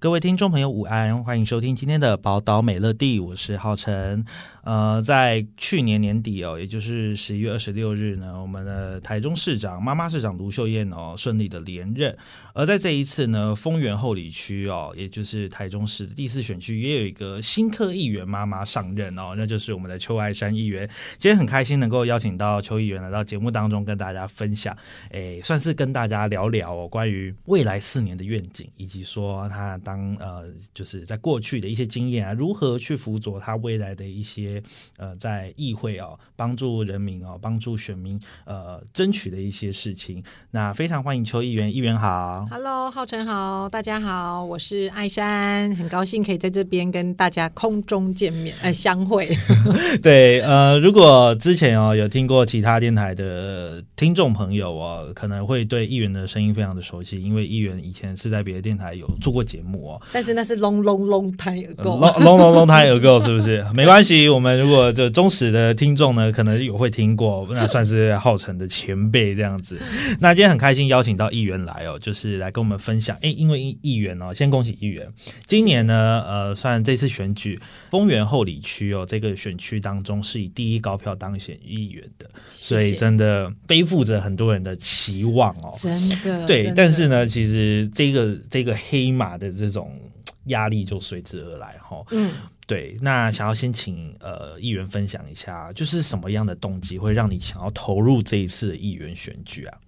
各位听众朋友，午安！欢迎收听今天的《宝岛美乐蒂》，我是浩辰。呃，在去年年底哦，也就是十一月二十六日呢，我们的台中市长妈妈市长卢秀燕哦，顺利的连任。而在这一次呢，丰原后里区哦，也就是台中市第四选区，也有一个新科议员妈妈上任哦，那就是我们的邱爱山议员。今天很开心能够邀请到邱议员来到节目当中，跟大家分享，诶，算是跟大家聊聊哦，关于未来四年的愿景，以及说他当呃，就是在过去的一些经验啊，如何去辅佐他未来的一些。呃，在议会哦，帮助人民哦，帮助选民呃，争取的一些事情。那非常欢迎邱议员，议员好。Hello，浩辰好，大家好，我是艾山，很高兴可以在这边跟大家空中见面，呃，相会。对，呃，如果之前哦有听过其他电台的听众朋友哦，可能会对议员的声音非常的熟悉，因为议员以前是在别的电台有做过节目哦。但是那是 long long long time ago，long long long long time ago，是不是？没关系，我们。如果就忠实的听众呢，可能有会听过，那算是浩辰的前辈这样子。那今天很开心邀请到议员来哦，就是来跟我们分享。哎，因为议员哦，先恭喜议员，今年呢，呃，算这次选举丰原后里区哦，这个选区当中是以第一高票当选议员的，所以真的背负着很多人的期望哦，真的。对，但是呢，其实这个这个黑马的这种压力就随之而来哈、哦。嗯。对，那想要先请呃议员分享一下，就是什么样的动机会让你想要投入这一次的议员选举啊？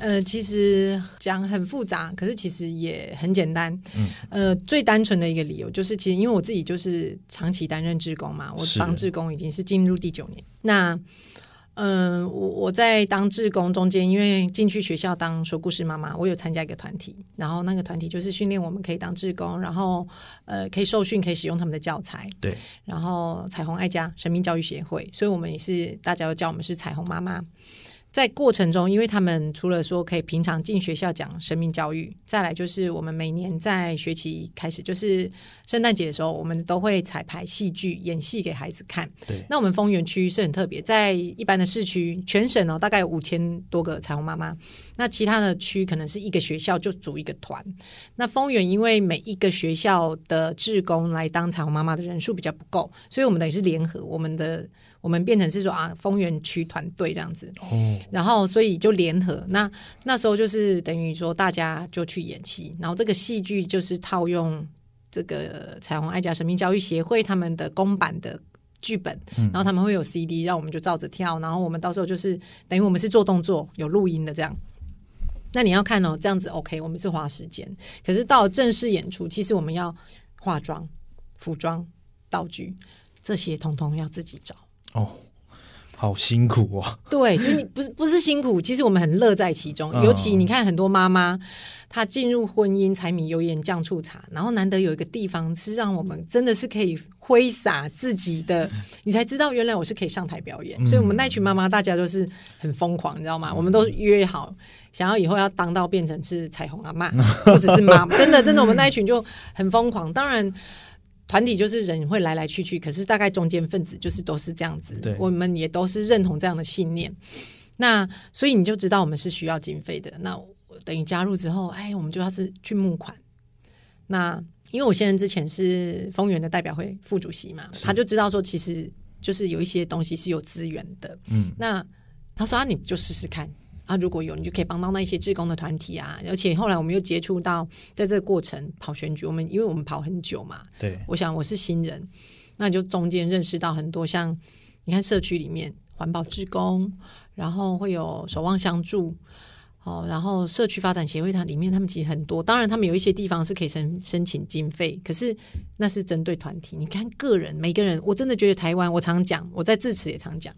呃，其实讲很复杂，可是其实也很简单。嗯，呃，最单纯的一个理由就是，其实因为我自己就是长期担任志工嘛，我当志工已经是进入第九年，那。嗯，我我在当志工中间，因为进去学校当说故事妈妈，我有参加一个团体，然后那个团体就是训练我们可以当志工，然后呃可以受训，可以使用他们的教材。对，然后彩虹爱家生命教育协会，所以我们也是大家都叫我们是彩虹妈妈。在过程中，因为他们除了说可以平常进学校讲生命教育，再来就是我们每年在学期开始，就是圣诞节的时候，我们都会彩排戏剧演戏给孩子看。对，那我们丰原区是很特别，在一般的市区，全省哦大概有五千多个彩虹妈妈，那其他的区可能是一个学校就组一个团。那丰原因为每一个学校的志工来当彩虹妈妈的人数比较不够，所以我们等于是联合我们的。我们变成是说啊，丰原区团队这样子，哦，然后所以就联合，那那时候就是等于说大家就去演戏，然后这个戏剧就是套用这个彩虹爱家生命教育协会他们的公版的剧本，然后他们会有 CD，让我们就照着跳，然后我们到时候就是等于我们是做动作有录音的这样。那你要看哦，这样子 OK，我们是花时间，可是到正式演出，其实我们要化妆、服装、道具这些，通通要自己找。哦，好辛苦哦。对，所以你不是不是辛苦，其实我们很乐在其中。尤其你看，很多妈妈她进入婚姻，柴米油盐酱醋茶，然后难得有一个地方是让我们真的是可以挥洒自己的，你才知道原来我是可以上台表演。所以，我们那群妈妈大家都是很疯狂，你知道吗？我们都约好，想要以后要当到变成是彩虹阿妈，或者是妈妈，真的真的，我们那一群就很疯狂。当然。团体就是人会来来去去，可是大概中间分子就是都是这样子。对，我们也都是认同这样的信念。那所以你就知道我们是需要经费的。那等于加入之后，哎，我们就要是去募款。那因为我先生之前是丰原的代表会副主席嘛，他就知道说，其实就是有一些东西是有资源的。嗯，那他说啊，你就试试看。啊，如果有你就可以帮到那一些志工的团体啊，而且后来我们又接触到，在这个过程跑选举，我们因为我们跑很久嘛，对，我想我是新人，那你就中间认识到很多像你看社区里面环保志工，然后会有守望相助，哦，然后社区发展协会它里面，他们其实很多，当然他们有一些地方是可以申申请经费，可是那是针对团体。你看个人，每个人，我真的觉得台湾，我常讲，我在致辞也常讲，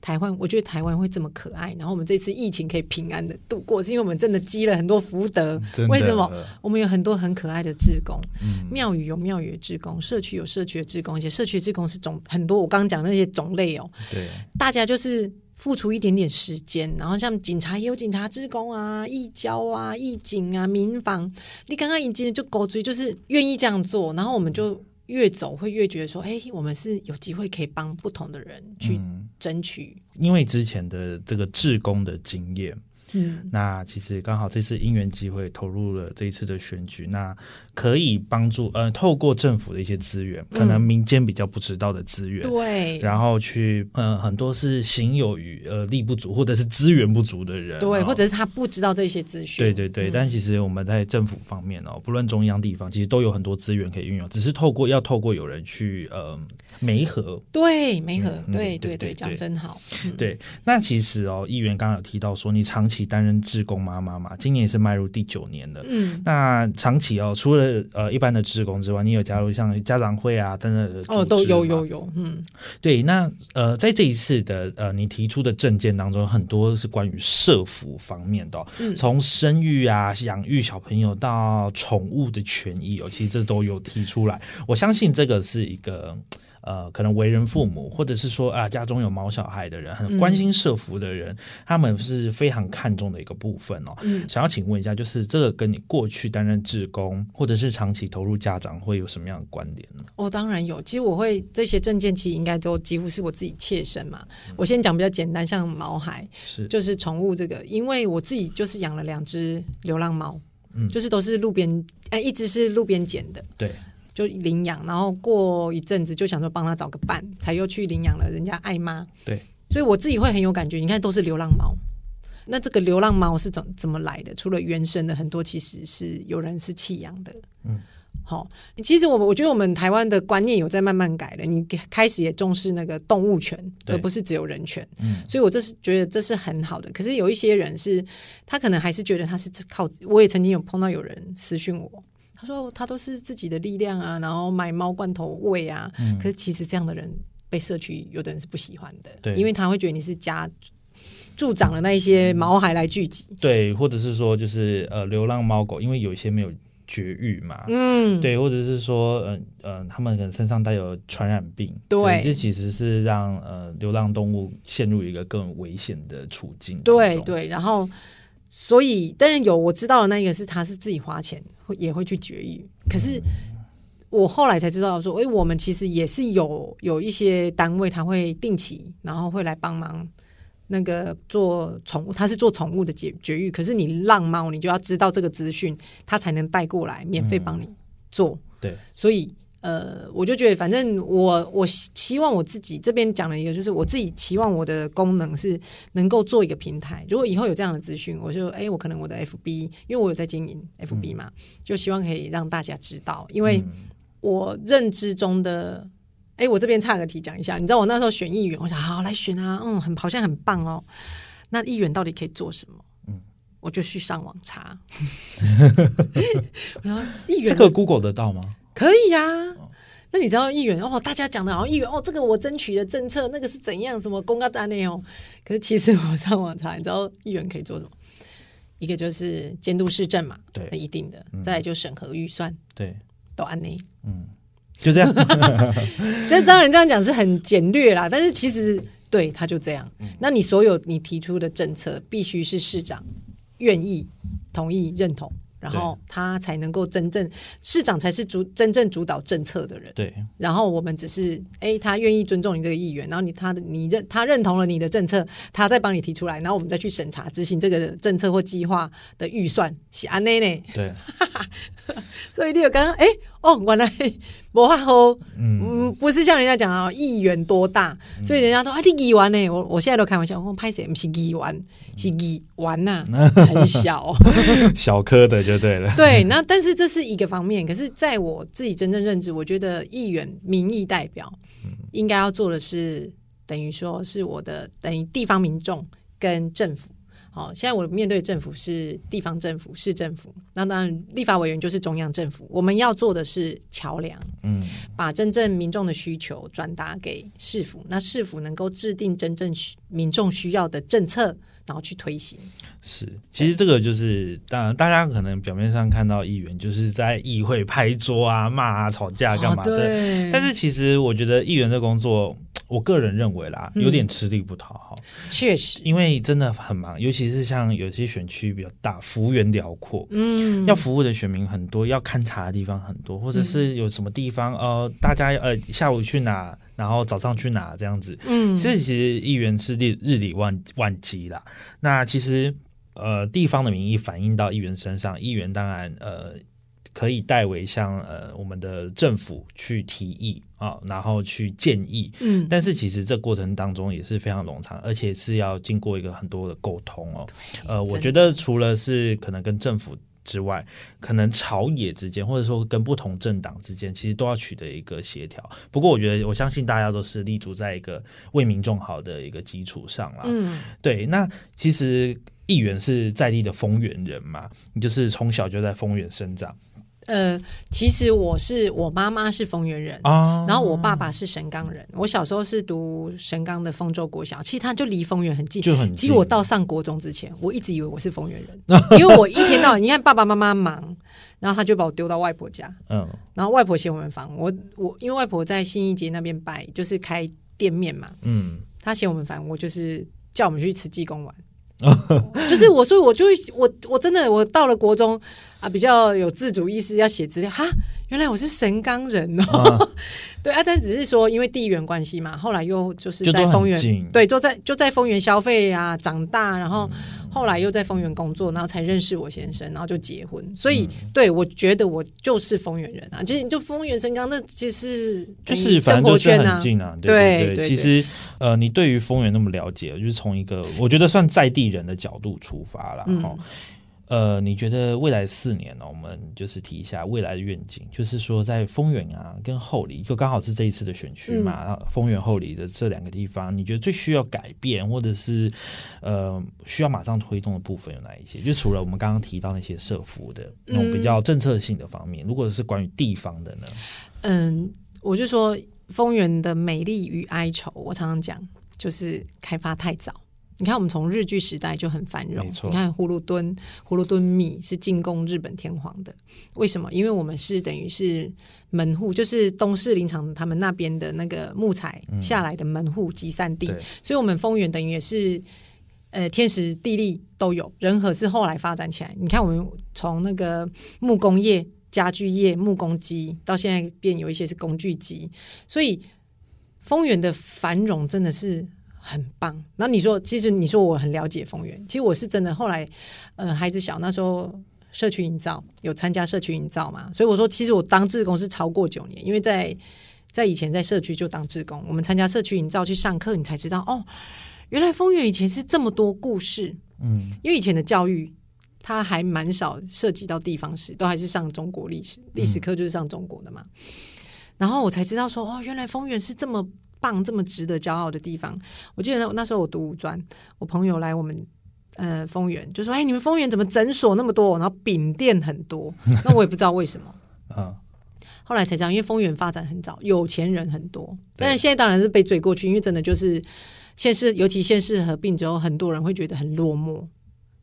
台湾，我觉得台湾会这么可爱，然后我们这次疫情可以平安的度过，是因为我们真的积了很多福德。为什么？我们有很多很可爱的志工，嗯、庙宇有庙宇的志工，社区有社区的志工，而且社区的志工是种很多。我刚刚讲的那些种类哦，对，大家就是。付出一点点时间，然后像警察也有警察志工啊，义交啊，义警啊，民防，你刚刚已经就狗追，就是愿意这样做，然后我们就越走会越觉得说，哎，我们是有机会可以帮不同的人去争取，嗯，因为之前的这个志工的经验。嗯，那其实刚好这次因缘机会投入了这一次的选举，那可以帮助呃透过政府的一些资源，可能民间比较不知道的资源，对、嗯，然后去呃很多是行有余呃力不足或者是资源不足的人，对，或者是他不知道这些资讯，对对对。嗯、但其实我们在政府方面哦，不论中央地方，其实都有很多资源可以运用，只是透过要透过有人去呃媒合，对媒合，对对对，讲真好，嗯、对。那其实哦，议员刚刚有提到说你长期。担任志工妈妈嘛，今年也是迈入第九年了。嗯，那长期哦，除了呃一般的志工之外，你有加入像家长会啊等等的哦，都有有有，嗯，对。那呃，在这一次的呃你提出的政见当中，很多是关于社福方面的、哦，嗯，从生育啊、养育小朋友到宠物的权益哦，其实这都有提出来。我相信这个是一个。呃，可能为人父母，或者是说啊，家中有毛小孩的人，很关心社福的人，嗯、他们是非常看重的一个部分哦。嗯，想要请问一下，就是这个跟你过去担任志工，或者是长期投入家长会有什么样的关联呢？哦，当然有。其实我会这些证件，其实应该都几乎是我自己切身嘛。嗯、我先讲比较简单，像毛孩是就是宠物这个，因为我自己就是养了两只流浪猫，嗯，就是都是路边，哎，一只是路边捡的，对。就领养，然后过一阵子就想说帮他找个伴，才又去领养了人家爱妈。对，所以我自己会很有感觉。你看，都是流浪猫，那这个流浪猫是怎怎么来的？除了原生的，很多其实是有人是弃养的。嗯，好、哦，其实我我觉得我们台湾的观念有在慢慢改了，你开始也重视那个动物权，而不是只有人权。嗯，所以我这是觉得这是很好的。可是有一些人是，他可能还是觉得他是靠。我也曾经有碰到有人私讯我。他说他都是自己的力量啊，然后买猫罐头喂啊。嗯、可是其实这样的人被社区有的人是不喜欢的，对，因为他会觉得你是家助长了那一些毛孩来聚集，对，或者是说就是呃流浪猫狗，因为有一些没有绝育嘛，嗯，对，或者是说嗯嗯、呃，他们可能身上带有传染病，对，这其实是让呃流浪动物陷入一个更危险的处境，对对，然后。所以，但是有我知道的那个是，他是自己花钱会也会去绝育。可是我后来才知道说，哎，我们其实也是有有一些单位，他会定期，然后会来帮忙那个做宠物，他是做宠物的绝绝育。可是你浪猫，你就要知道这个资讯，他才能带过来免费帮你做。对，所以。呃，我就觉得，反正我我期望我自己这边讲了一个，就是我自己期望我的功能是能够做一个平台。如果以后有这样的资讯，我就哎，我可能我的 FB，因为我有在经营 FB 嘛，嗯、就希望可以让大家知道。因为我认知中的，哎，我这边差个题讲一下，你知道我那时候选议员，我想好来选啊，嗯，很好像很棒哦。那议员到底可以做什么？嗯，我就去上网查。然后议员这个 Google 得到吗？可以呀、啊，那你知道议员哦，大家讲的好像议员哦，这个我争取的政策那个是怎样？什么公告单内哦？可是其实我上网查，你知道议员可以做什么？一个就是监督市政嘛，对，一定的；嗯、再来就审核预算，对，都按内，嗯，就这样。这当然这样讲是很简略啦，但是其实对他就这样。嗯、那你所有你提出的政策，必须是市长愿意同意认同。然后他才能够真正市长才是主真正主导政策的人。对。然后我们只是哎，他愿意尊重你这个议员，然后你他的你认他认同了你的政策，他再帮你提出来，然后我们再去审查执行这个政策或计划的预算是安内内。对。所以你有刚刚哎哦，原来无法好，嗯，嗯，不是像人家讲啊，议员多大，嗯、所以人家说啊，你议员呢？我我现在都开玩笑，我拍谁不是议员，是议员呐，很小，小颗的就对了。对，那但是这是一个方面，可是在我自己真正认知，我觉得议员民意代表应该要做的是，等于说是我的等于地方民众跟政府。好，现在我面对政府是地方政府、市政府，那当然立法委员就是中央政府。我们要做的是桥梁，嗯，把真正民众的需求转达给市府，那市府能够制定真正民众需要的政策，然后去推行。是，其实这个就是，当然大家可能表面上看到议员就是在议会拍桌啊、骂啊、吵架干嘛的，但是其实我觉得议员的工作。我个人认为啦，有点吃力不讨好。嗯，确实，因为真的很忙，尤其是像有些选区比较大，幅员辽阔，嗯，要服务的选民很多，要勘察的地方很多，或者是有什么地方，呃，大家呃下午去哪，然后早上去哪这样子，嗯，其实其实议员是日日理万万机啦。那其实呃地方的民意反映到议员身上，议员当然呃。可以代为向呃我们的政府去提议啊，然后去建议。嗯，但是其实这过程当中也是非常冗长，而且是要经过一个很多的沟通哦。呃，我觉得除了是可能跟政府之外，可能朝野之间，或者说跟不同政党之间，其实都要取得一个协调。不过，我觉得我相信大家都是立足在一个为民众好的一个基础上啦。嗯，对。那其实议员是在地的丰原人嘛，你就是从小就在丰原生长。呃，其实我是我妈妈是丰原人，啊，然后我爸爸是神冈人。我小时候是读神冈的丰州国小，其实他就离丰原很近，就很近。其实我到上国中之前，我一直以为我是丰原人，因为我一天到晚，你看爸爸妈妈忙，然后他就把我丢到外婆家，嗯，然后外婆嫌我们烦，我我因为外婆在新一街那边摆，就是开店面嘛，嗯，他嫌我们烦，我就是叫我们去慈济公玩。就是我，所以我就会，我我真的，我到了国中啊，比较有自主意识，要写资料哈，原来我是神冈人哦。啊 对啊，但只是说因为地缘关系嘛，后来又就是在丰原，对，就在就在丰原消费啊，长大，然后后来又在丰原工作，然后才认识我先生，然后就结婚。所以，嗯、对我觉得我就是丰原人啊，其实就丰原神冈，那其实就是生活圈啊，就是很近啊，对对对。对对对，其实呃，你对于丰原那么了解，就是从一个我觉得算在地人的角度出发了哈。嗯呃，你觉得未来四年呢？我们就是提一下未来的愿景，就是说在丰原啊跟后里，就刚好是这一次的选区嘛，嗯、丰原后里的这两个地方，你觉得最需要改变，或者是呃需要马上推动的部分有哪一些？就除了我们刚刚提到那些社福的那种比较政策性的方面，嗯、如果是关于地方的呢？嗯，我就说丰原的美丽与哀愁，我常常讲，就是开发太早。你看，我们从日据时代就很繁荣。你看，葫芦墩，葫芦墩米是进攻日本天皇的。为什么？因为我们是等于是门户，就是东势林场他们那边的那个木材下来的门户集散地，嗯、所以，我们丰原等于也是呃天时地利都有。人和是后来发展起来。你看，我们从那个木工业、家具业、木工机，到现在变有一些是工具机，所以丰原的繁荣真的是。很棒。然后你说，其实你说我很了解丰原，其实我是真的。后来，呃，孩子小那时候，社区营造有参加社区营造嘛，所以我说，其实我当志工是超过九年，因为在在以前在社区就当志工，我们参加社区营造去上课，你才知道哦，原来丰原以前是这么多故事。嗯，因为以前的教育它还蛮少涉及到地方史，都还是上中国历史，历史课就是上中国的嘛。嗯、然后我才知道说，哦，原来丰原是这么。棒，这么值得骄傲的地方，我记得那那时候我读五专，我朋友来我们呃丰原，就说：“哎，你们丰原怎么诊所那么多？然后饼店很多。”那我也不知道为什么。啊，后来才知道，因为丰原发展很早，有钱人很多。但是现在当然是被追过去，因为真的就是县市，尤其县市合并之后，很多人会觉得很落寞。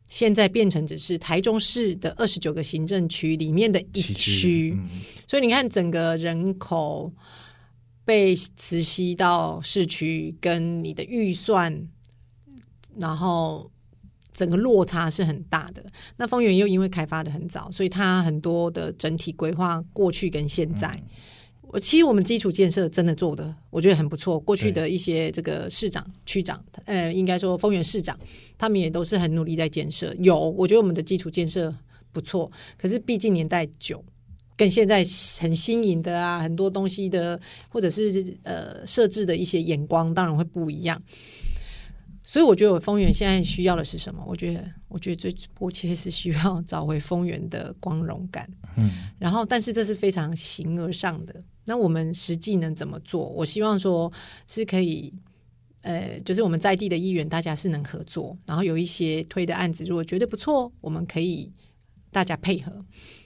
现在变成只是台中市的二十九个行政区里面的一区，嗯、所以你看整个人口。被磁吸到市区，跟你的预算，然后整个落差是很大的。那丰原又因为开发的很早，所以它很多的整体规划过去跟现在，我、嗯、其实我们基础建设真的做的，我觉得很不错。过去的一些这个市长、区长，呃，应该说丰原市长，他们也都是很努力在建设。有，我觉得我们的基础建设不错，可是毕竟年代久。跟现在很新颖的啊，很多东西的，或者是呃设置的一些眼光，当然会不一样。所以我觉得，我丰原现在需要的是什么？我觉得，我觉得最迫切是需要找回丰原的光荣感。嗯，然后，但是这是非常形而上的。那我们实际能怎么做？我希望说是可以呃，就是我们在地的议员，大家是能合作，然后有一些推的案子，如果觉得不错，我们可以大家配合。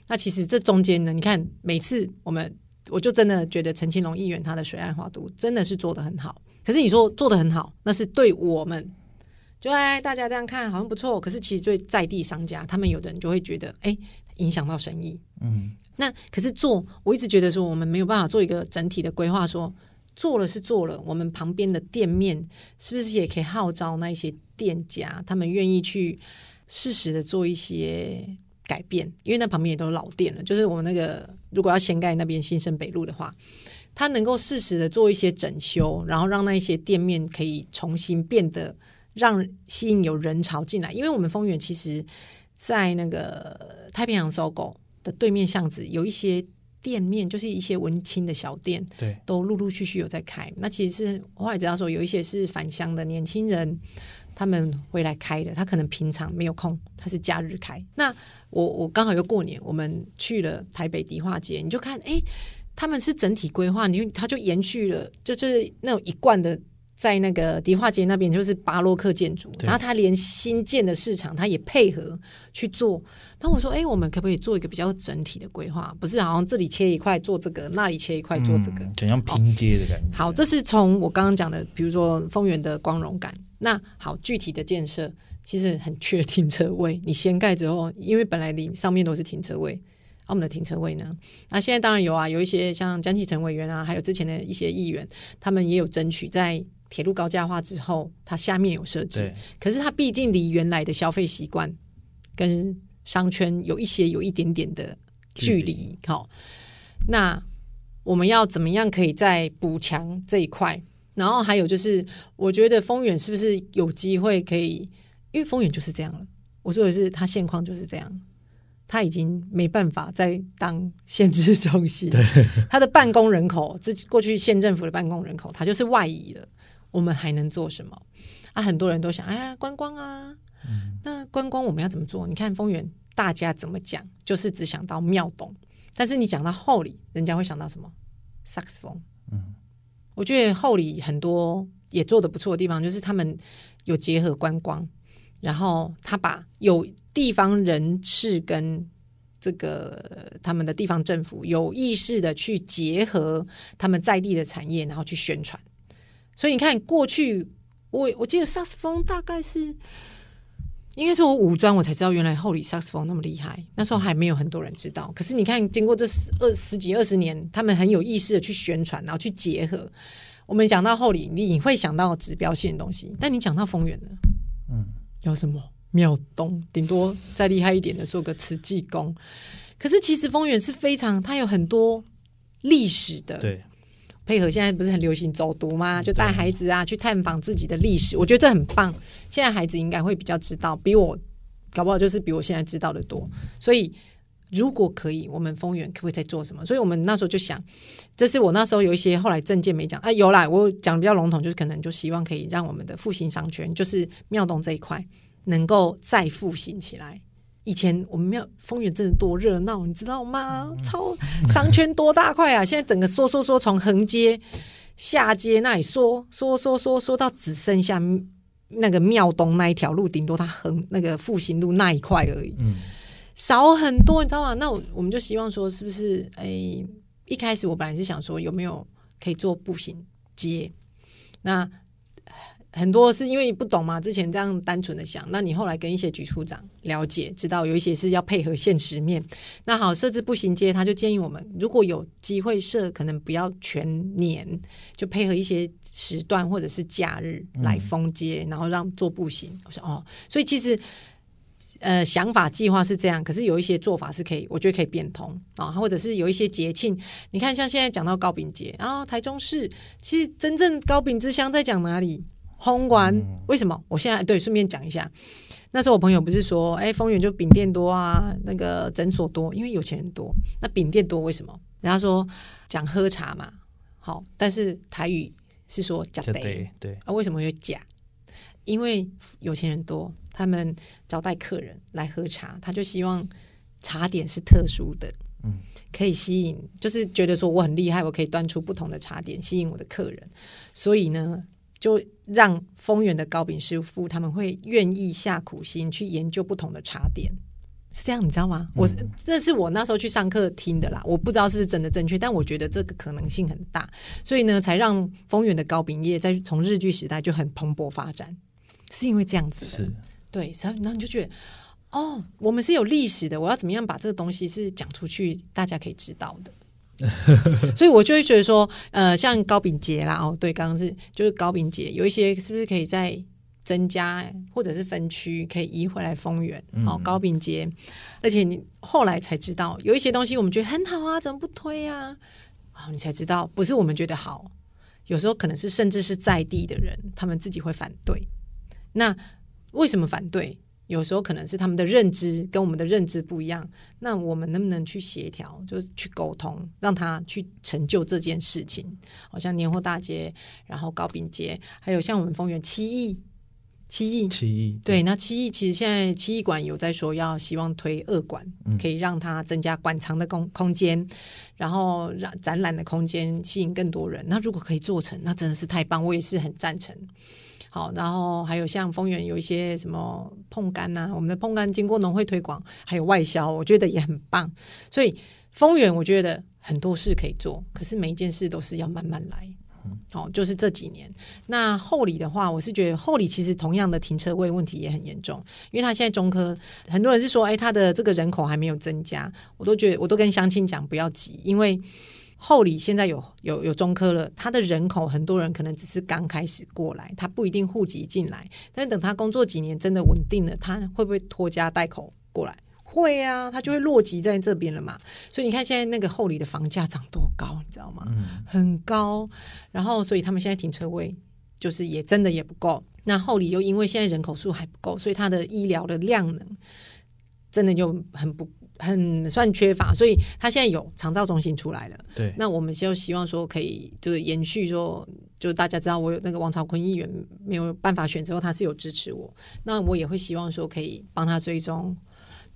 那其实这中间呢，你看每次我们，我就真的觉得陈清龙议员他的水岸花都真的是做得很好。可是你说做得很好，那是对我们，就哎大家这样看好像不错。可是其实对在地商家，他们有的人就会觉得，哎，影响到生意。嗯，那可是做，我一直觉得说我们没有办法做一个整体的规划，说做了是做了，我们旁边的店面是不是也可以号召那一些店家，他们愿意去适时的做一些改变？因为那旁边也都是老店了，就是我们那个如果要掀盖那边新生北路的话。它能够适时的做一些整修，然后让那一些店面可以重新变得让吸引有人潮进来。因为我们丰原其实，在那个太平洋 SOGO 的对面巷子，有一些店面，就是一些文青的小店，对，都陆陆续续有在开。那其实是后来知道说，有一些是返乡的年轻人，他们回来开的，他可能平常没有空，他是假日开。那我我刚好又过年，我们去了台北迪化街，你就看，哎。他们是整体规划，你就他就延续了，就是那种一贯的，在那个迪化街那边就是巴洛克建筑，然后他连新建的市场他也配合去做。那我说，哎，我们可不可以做一个比较整体的规划？不是好像这里切一块做这个，那里切一块做这个，怎、嗯、样拼接的感觉？好，这是从我刚刚讲的，比如说丰原的光荣感。那好，具体的建设其实很缺停车位。你掀盖之后，因为本来你上面都是停车位。我们的停车位呢？那现在当然有啊，有一些像江启臣委员啊，还有之前的一些议员，他们也有争取在铁路高架化之后，它下面有设置。可是它毕竟离原来的消费习惯跟商圈有一些有一点点的距离。好，那我们要怎么样可以再补强这一块？然后还有就是，我觉得丰原是不是有机会可以？因为丰原就是这样了。我说的是，它现况就是这样。他已经没办法再当县治中心，他的办公人口，这过去县政府的办公人口，它就是外移了。我们还能做什么？啊，很多人都想，哎呀，观光啊，嗯、那观光我们要怎么做？你看丰原，大家怎么讲，就是只想到庙洞，但是你讲到后里，人家会想到什么？萨克斯风。嗯，我觉得后里很多也做得不错的地方，就是他们有结合观光。然后他把有地方人士跟这个他们的地方政府有意识的去结合他们在地的产业，然后去宣传。所以你看，过去我我记得萨克斯风大概是应该是我五专我才知道，原来后里萨克斯风那么厉害。那时候还没有很多人知道。可是你看，经过这十二十几二十年，他们很有意识的去宣传，然后去结合。我们讲到后里，你会想到指标性的东西，但你讲到丰原呢？嗯。有什么庙东？顶多再厉害一点的，说个慈济宫。可是其实丰原是非常，它有很多历史的。对，配合现在不是很流行走读吗？就带孩子啊去探访自己的历史，我觉得这很棒。现在孩子应该会比较知道，比我搞不好就是比我现在知道的多。所以如果可以，我们丰原可不可以再做什么？所以我们那时候就想，这是我那时候有一些后来证件没讲，啊，有啦，我讲的比较笼统，就是可能就希望可以让我们的复兴商圈，就是庙东这一块，能够再复兴起来。以前我们庙丰原真的多热闹，你知道吗？超商圈多大块啊！现在整个缩缩缩，从横街下街那里缩缩缩缩缩到只剩下那个庙东那一条路，顶多它横那个复兴路那一块而已。嗯。少很多，你知道吗？那我我们就希望说，是不是？哎，一开始我本来是想说，有没有可以做步行街？那很多是因为不懂嘛，之前这样单纯的想。那你后来跟一些局处长了解，知道有一些是要配合现实面。那好，设置步行街，他就建议我们，如果有机会设，可能不要全年，就配合一些时段或者是假日来封街，嗯、然后让做步行。我说哦，所以其实。呃，想法计划是这样，可是有一些做法是可以，我觉得可以变通啊，或者是有一些节庆，你看像现在讲到糕饼节啊，台中市其实真正糕饼之乡在讲哪里？红丸、嗯、为什么？我现在对顺便讲一下，那时候我朋友不是说，哎，丰原就饼店多啊，那个诊所多，因为有钱人多。那饼店多为什么？人家说讲喝茶嘛，好，但是台语是说假的，对啊，为什么有假？因为有钱人多。他们招待客人来喝茶，他就希望茶点是特殊的，嗯，可以吸引，就是觉得说我很厉害，我可以端出不同的茶点，吸引我的客人。所以呢，就让丰原的糕饼师傅他们会愿意下苦心去研究不同的茶点。是这样，你知道吗？嗯、我这是我那时候去上课听的啦，我不知道是不是真的正确，但我觉得这个可能性很大，所以呢，才让丰原的糕饼业在从日剧时代就很蓬勃发展，是因为这样子的。是，对，然后你就觉得，哦，我们是有历史的，我要怎么样把这个东西是讲出去，大家可以知道的。所以我就会觉得说，呃，像高秉杰啦，哦，对，刚刚是就是高秉杰，有一些是不是可以再。增加或者是分区可以移回来丰原，好、嗯、糕饼节，而且你后来才知道有一些东西我们觉得很好啊，怎么不推啊？好，你才知道不是我们觉得好，有时候可能是甚至是在地的人他们自己会反对。那为什么反对？有时候可能是他们的认知跟我们的认知不一样。那我们能不能去协调，就是去沟通，让他去成就这件事情？好像年货大街，然后高饼街，还有像我们丰原七亿。七亿，七亿，对，那七亿其实现在七亿馆有在说要希望推二馆，嗯、可以让它增加馆藏的空空间，然后让展览的空间吸引更多人。那如果可以做成，那真的是太棒，我也是很赞成。好，然后还有像丰原有一些什么碰柑呐，我们的碰柑经过农会推广，还有外销，我觉得也很棒。所以丰原我觉得很多事可以做，可是每一件事都是要慢慢来。哦，就是这几年。那后里的话，我是觉得后里其实同样的停车位问题也很严重，因为他现在中科很多人是说，哎，他的这个人口还没有增加，我都觉得我都跟乡亲讲不要急，因为后里现在有有有中科了，他的人口很多人可能只是刚开始过来，他不一定户籍进来，但是等他工作几年真的稳定了，他会不会拖家带口过来？会啊，他就会落籍在这边了嘛。所以你看现在那个后里的房价涨多高，你知道吗？嗯、很高。然后，所以他们现在停车位就是也真的也不够。那后里又因为现在人口数还不够，所以他的医疗的量能真的就很不很算缺乏。所以他现在有长照中心出来了。对。那我们就希望说可以就是延续说，就大家知道我有那个王朝坤议员没有办法选之后，他是有支持我。那我也会希望说可以帮他追踪。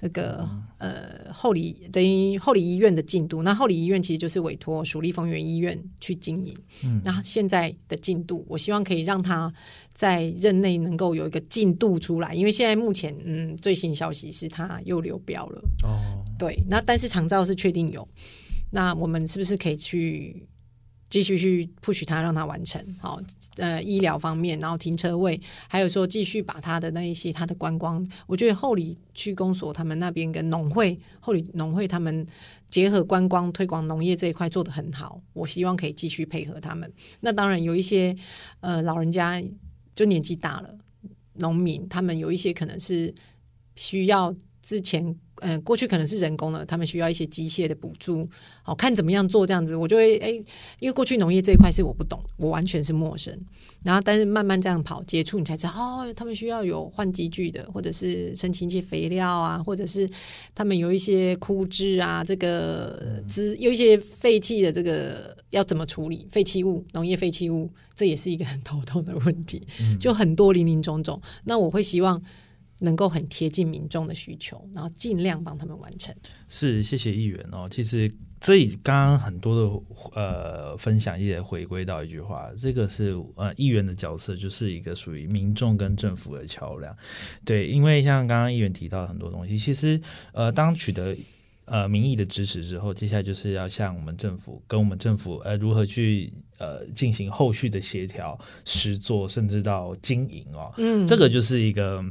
这个呃，后里等于后里医院的进度，那后里医院其实就是委托蜀立丰原医院去经营。嗯，那现在的进度，我希望可以让他在任内能够有一个进度出来，因为现在目前嗯，最新消息是他又流标了。哦，对，那但是长照是确定有，那我们是不是可以去？继续去 push 他，让他完成好。呃，医疗方面，然后停车位，还有说继续把他的那一些他的观光，我觉得后里区公所他们那边跟农会，后里农会他们结合观光推广农业这一块做得很好，我希望可以继续配合他们。那当然有一些呃老人家就年纪大了，农民他们有一些可能是需要之前。嗯，过去可能是人工的，他们需要一些机械的补助，好看怎么样做这样子，我就会哎，因为过去农业这一块是我不懂，我完全是陌生。然后，但是慢慢这样跑接触，你才知道哦，他们需要有换机具的，或者是申请一些肥料啊，或者是他们有一些枯枝啊，这个资有一些废弃的这个要怎么处理废弃物，农业废弃物，这也是一个很头痛的问题，就很多林林总总。那我会希望。能够很贴近民众的需求，然后尽量帮他们完成。是，谢谢议员哦。其实这里刚刚很多的呃分享也回归到一句话，这个是呃议员的角色就是一个属于民众跟政府的桥梁。对，因为像刚刚议员提到很多东西，其实呃当取得呃民意的支持之后，接下来就是要向我们政府跟我们政府呃如何去呃进行后续的协调、实作，甚至到经营哦。嗯，这个就是一个。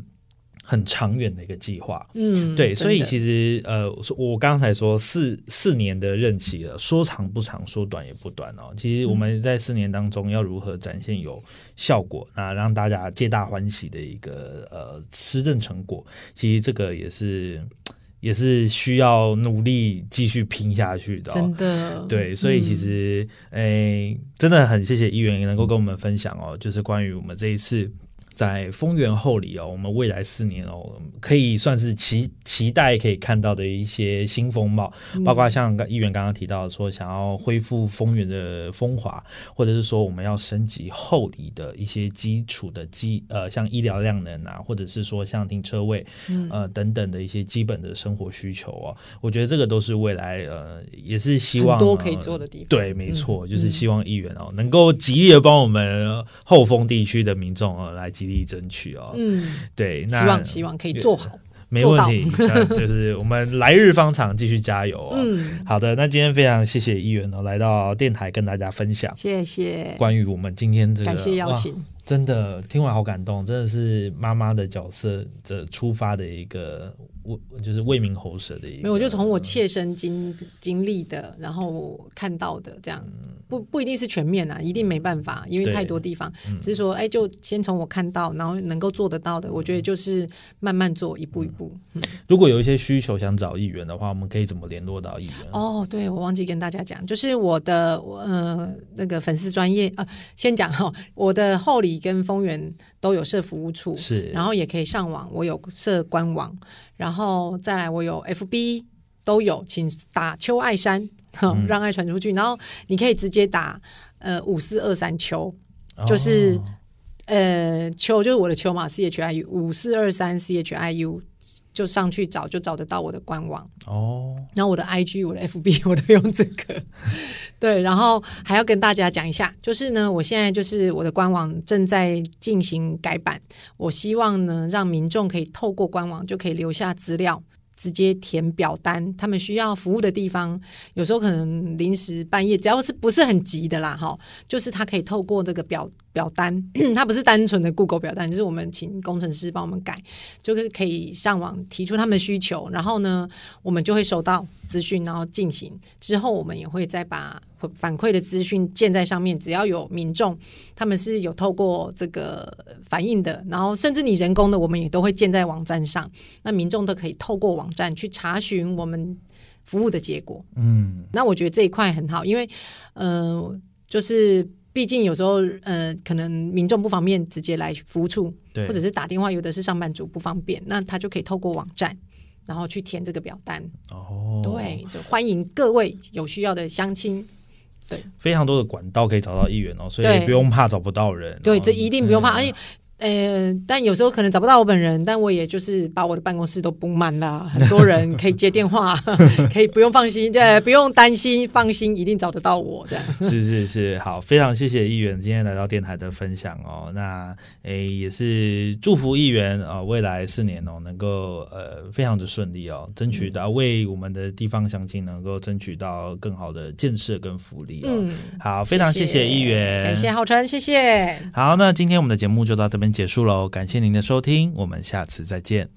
很长远的一个计划，嗯，对，所以其实呃，我刚才说四四年的任期了，说长不长，说短也不短哦。其实我们在四年当中要如何展现有效果，那让大家皆大欢喜的一个呃施政成果，其实这个也是也是需要努力继续拼下去的，真的。对，所以其实诶、嗯欸，真的很谢谢议员能够跟我们分享哦，就是关于我们这一次。在丰原后里哦，我们未来四年哦，可以算是期期待可以看到的一些新风貌，嗯、包括像议员刚刚提到说，想要恢复丰原的风华，或者是说我们要升级后里的一些基础的基呃，像医疗量能啊，或者是说像停车位、嗯、呃等等的一些基本的生活需求哦，我觉得这个都是未来呃，也是希望多可以做的地方。对，没错，嗯、就是希望议员哦能够极力的帮我们后丰地区的民众哦来极力争取哦。嗯，对，那希望希望可以做好。没问题，那就是我们来日方长，继续加油哦。嗯，好的，那今天非常谢谢议员哦，来到电台跟大家分享，谢谢。关于我们今天这个，感谢邀请。真的听完好感动，真的是妈妈的角色的出发的一个，我就是为民喉舌的一个。没有，我就从我切身经经历的，然后看到的这样，不不一定是全面啊，一定没办法，因为太多地方。只是说，哎，就先从我看到，然后能够做得到的，我觉得就是慢慢做，一步一步。嗯，如果有一些需求想找议员的话，我们可以怎么联络到议员？哦，对，我忘记跟大家讲，就是我的呃那个粉丝专业啊，先讲哈，我的后里。跟丰原都有设服务处，是，然后也可以上网，我有设官网，然后再来我有 FB 都有，请打邱爱山，嗯、让爱传出去，然后你可以直接打呃五四二三邱，就是、哦、呃邱就是我的邱嘛，C H I U 五四二三 C H I U。就上去找，就找得到我的官网哦。然后我的 IG、我的 FB 我都用这个。对，然后还要跟大家讲一下，就是呢，我现在就是我的官网正在进行改版，我希望呢，让民众可以透过官网就可以留下资料。直接填表单，他们需要服务的地方，有时候可能临时半夜，只要是不是很急的啦，哈，就是他可以透过这个表表单，它不是单纯的 Google 表单，就是我们请工程师帮我们改，就是可以上网提出他们的需求，然后呢，我们就会收到资讯，然后进行之后，我们也会再把。反馈的资讯建在上面，只要有民众，他们是有透过这个反应的，然后甚至你人工的，我们也都会建在网站上，那民众都可以透过网站去查询我们服务的结果。嗯，那我觉得这一块很好，因为呃，就是毕竟有时候呃，可能民众不方便直接来服务处，对，或者是打电话，有的是上班族不方便，那他就可以透过网站。然后去填这个表单哦，对，就欢迎各位有需要的乡亲。对，非常多的管道可以找到议员哦，所以不用怕找不到人。对，这一定不用怕，而且。呃，但有时候可能找不到我本人，但我也就是把我的办公室都布满了，很多人可以接电话，可以不用放心，对，不用担心，放心，一定找得到我这样。是是是，好，非常谢谢议员今天来到电台的分享哦。那诶也是祝福议员啊、哦，未来四年哦能够呃非常的顺利哦，争取到为我们的地方乡亲能够争取到更好的建设跟福利哦。嗯，好，非常谢谢议员，感谢浩辰，谢谢。好，那今天我们的节目就到这边结束喽，感谢您的收听，我们下次再见。